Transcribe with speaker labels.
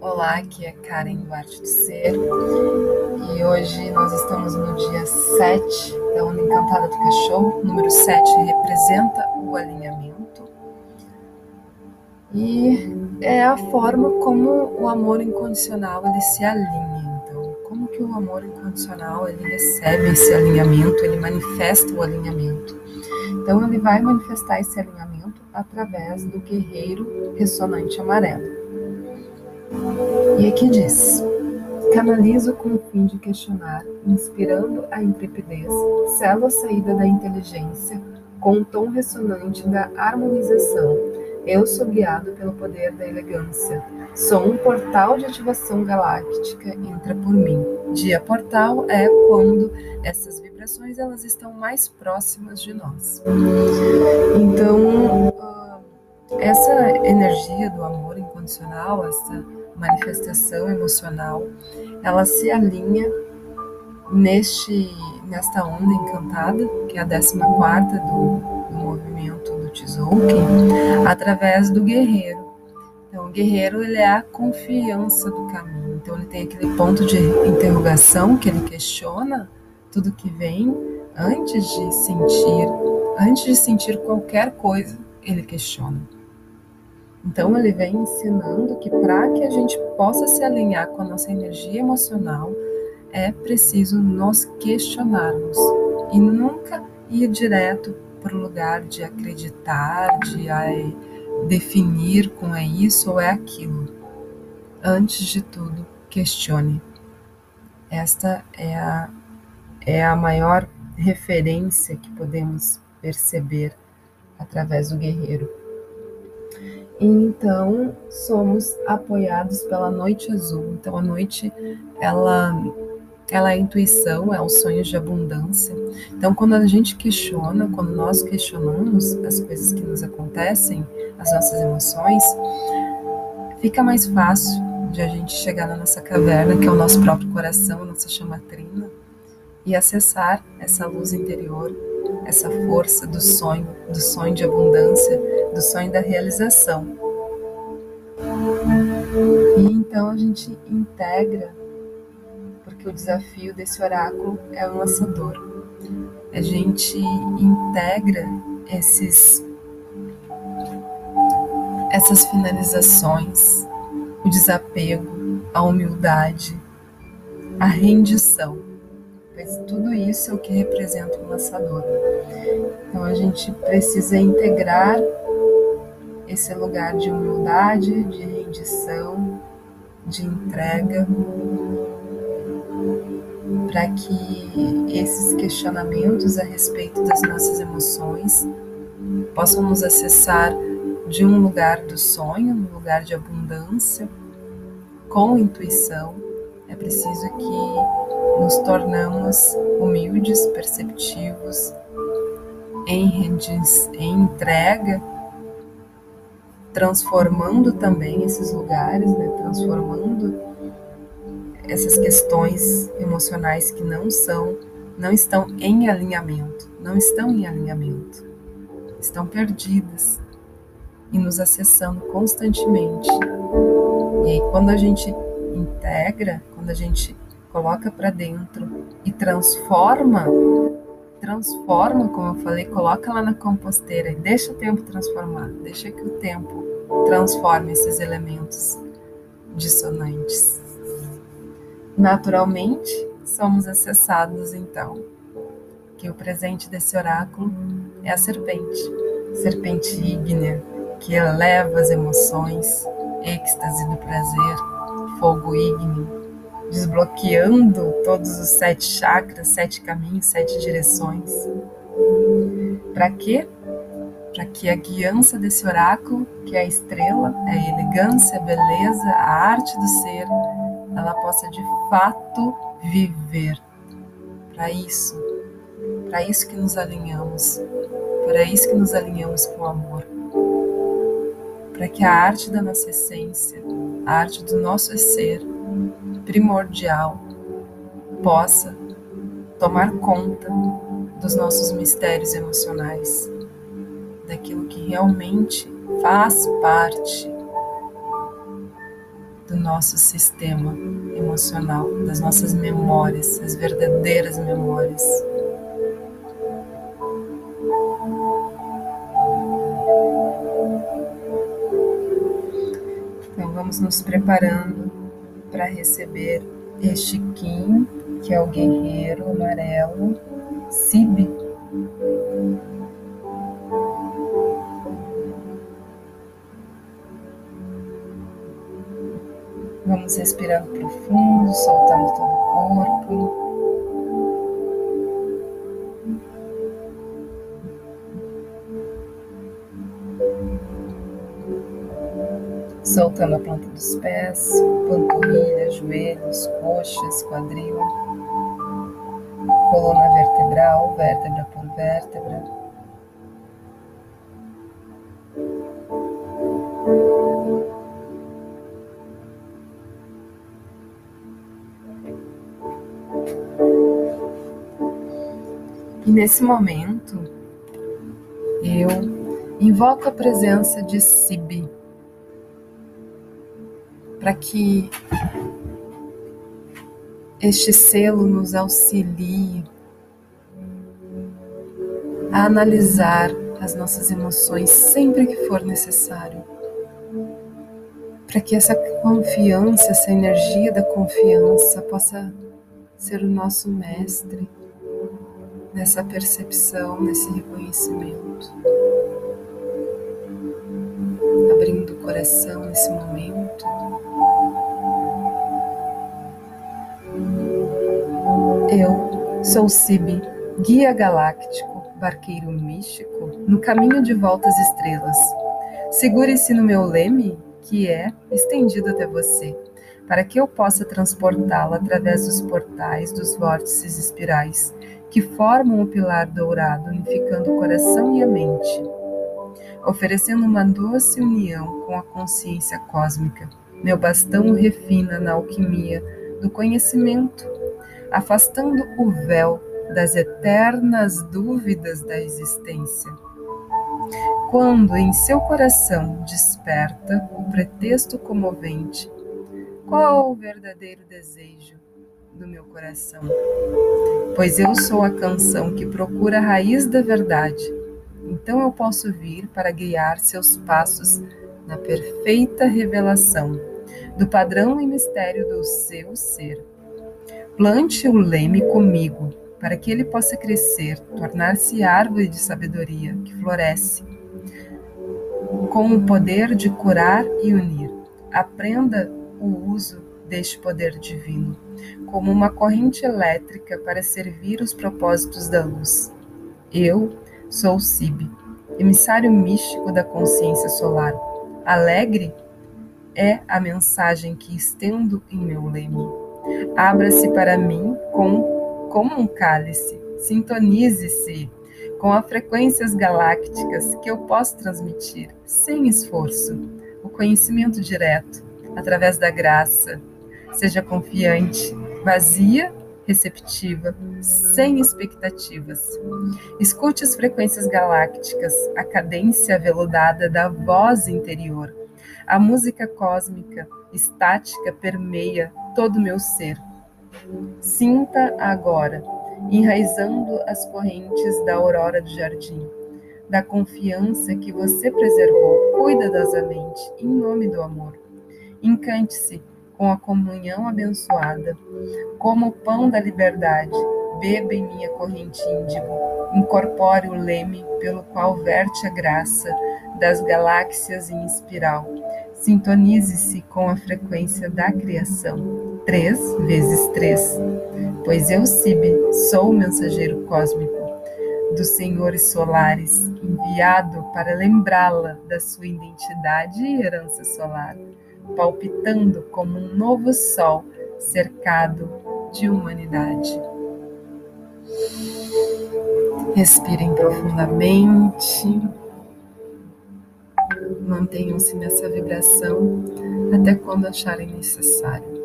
Speaker 1: Olá, aqui é Karen do Arte do Ser e hoje nós estamos no dia 7 da Onda Encantada do Cachorro. Número 7 representa o alinhamento e é a forma como o amor incondicional ele se alinha. Então, como que o amor incondicional ele recebe esse alinhamento, ele manifesta o alinhamento. Então, ele vai manifestar esse alinhamento através do guerreiro ressonante amarelo. E aqui diz: canalizo com o fim de questionar, inspirando a intrepidez, selo a saída da inteligência com o tom ressonante da harmonização. Eu sou guiado pelo poder da elegância. Sou um portal de ativação galáctica, entra por mim. Dia portal é quando essas vibrações elas estão mais próximas de nós. Então, ah, essa energia do amor incondicional, essa manifestação emocional, ela se alinha neste nesta onda encantada, que é a 14 quarta do, do movimento do Tzolk'in, através do guerreiro. Então, o guerreiro ele é a confiança do caminho. Então, ele tem aquele ponto de interrogação que ele questiona tudo que vem antes de sentir, antes de sentir qualquer coisa, ele questiona. Então, ele vem ensinando que para que a gente possa se alinhar com a nossa energia emocional, é preciso nos questionarmos e nunca ir direto para o lugar de acreditar, de ai, definir com é isso ou é aquilo. Antes de tudo, questione. Esta é a, é a maior referência que podemos perceber através do guerreiro. Então, somos apoiados pela noite azul. Então, a noite, ela, ela é a intuição, é os sonhos de abundância. Então, quando a gente questiona, quando nós questionamos as coisas que nos acontecem, as nossas emoções, fica mais fácil de a gente chegar na nossa caverna, que é o nosso próprio coração, a nossa chama trina, e acessar essa luz interior essa força do sonho, do sonho de abundância, do sonho da realização. E então a gente integra, porque o desafio desse oráculo é o lançador. A gente integra esses essas finalizações, o desapego, a humildade, a rendição pois tudo isso é o que representa o lançador. Então a gente precisa integrar esse lugar de humildade, de rendição, de entrega, para que esses questionamentos a respeito das nossas emoções possam nos acessar de um lugar do sonho, um lugar de abundância, com intuição. É preciso que nos tornamos humildes, perceptivos, em, em entrega, transformando também esses lugares, né? transformando essas questões emocionais que não são, não estão em alinhamento, não estão em alinhamento, estão perdidas e nos acessando constantemente. E aí, quando a gente integra, quando a gente coloca para dentro e transforma, transforma, como eu falei, coloca lá na composteira e deixa o tempo transformar, deixa que o tempo transforme esses elementos dissonantes. Naturalmente, somos acessados então, que o presente desse oráculo é a serpente, serpente ígnea, que eleva as emoções, êxtase do prazer, fogo ígneo, desbloqueando todos os sete chakras, sete caminhos, sete direções. Para quê? Para que a guiança desse oráculo, que é a estrela, é a elegância, a beleza, a arte do ser, ela possa de fato viver. Para isso, para isso que nos alinhamos, para isso que nos alinhamos com o amor. Para que a arte da nossa essência, a arte do nosso ser, primordial possa tomar conta dos nossos mistérios emocionais, daquilo que realmente faz parte do nosso sistema emocional, das nossas memórias, as verdadeiras memórias. Então vamos nos preparando para receber este Kim, que é o guerreiro amarelo, Sib. Vamos respirando profundo, soltando todo o corpo. soltando a planta dos pés, panturrilha, joelhos, coxas, quadril, coluna vertebral, vértebra por vértebra. E nesse momento, eu invoco a presença de Sibi para que este selo nos auxilie a analisar as nossas emoções sempre que for necessário. Para que essa confiança, essa energia da confiança possa ser o nosso mestre nessa percepção, nesse reconhecimento. Abrindo o coração nesse momento. Eu sou Sibi, guia galáctico, barqueiro místico, no caminho de volta às estrelas. Segure-se no meu leme, que é estendido até você, para que eu possa transportá-lo através dos portais dos vórtices espirais, que formam o pilar dourado, unificando o coração e a mente, oferecendo uma doce união com a consciência cósmica. Meu bastão refina na alquimia do conhecimento afastando o véu das eternas dúvidas da existência. Quando em seu coração desperta o pretexto comovente, qual o verdadeiro desejo do meu coração? Pois eu sou a canção que procura a raiz da verdade. Então eu posso vir para guiar seus passos na perfeita revelação do padrão e mistério do seu ser Plante o leme comigo, para que ele possa crescer, tornar-se árvore de sabedoria que floresce, com o poder de curar e unir. Aprenda o uso deste poder divino, como uma corrente elétrica para servir os propósitos da luz. Eu sou o Sib, emissário místico da consciência solar. Alegre é a mensagem que estendo em meu leme. Abra-se para mim com, como um cálice. Sintonize-se com as frequências galácticas que eu posso transmitir sem esforço. O conhecimento direto, através da graça. Seja confiante, vazia, receptiva, sem expectativas. Escute as frequências galácticas, a cadência aveludada da voz interior. A música cósmica estática permeia todo o meu ser. Sinta agora, enraizando as correntes da aurora do jardim, da confiança que você preservou cuidadosamente em nome do amor. Encante-se com a comunhão abençoada, como o pão da liberdade. Beba em minha corrente índigo, incorpore o leme pelo qual verte a graça das galáxias em espiral. Sintonize-se com a frequência da criação três vezes três, pois eu, Sibe, sou o mensageiro cósmico dos senhores solares, enviado para lembrá-la da sua identidade e herança solar, palpitando como um novo sol cercado de humanidade. Respirem profundamente. Mantenham-se nessa vibração até quando acharem necessário.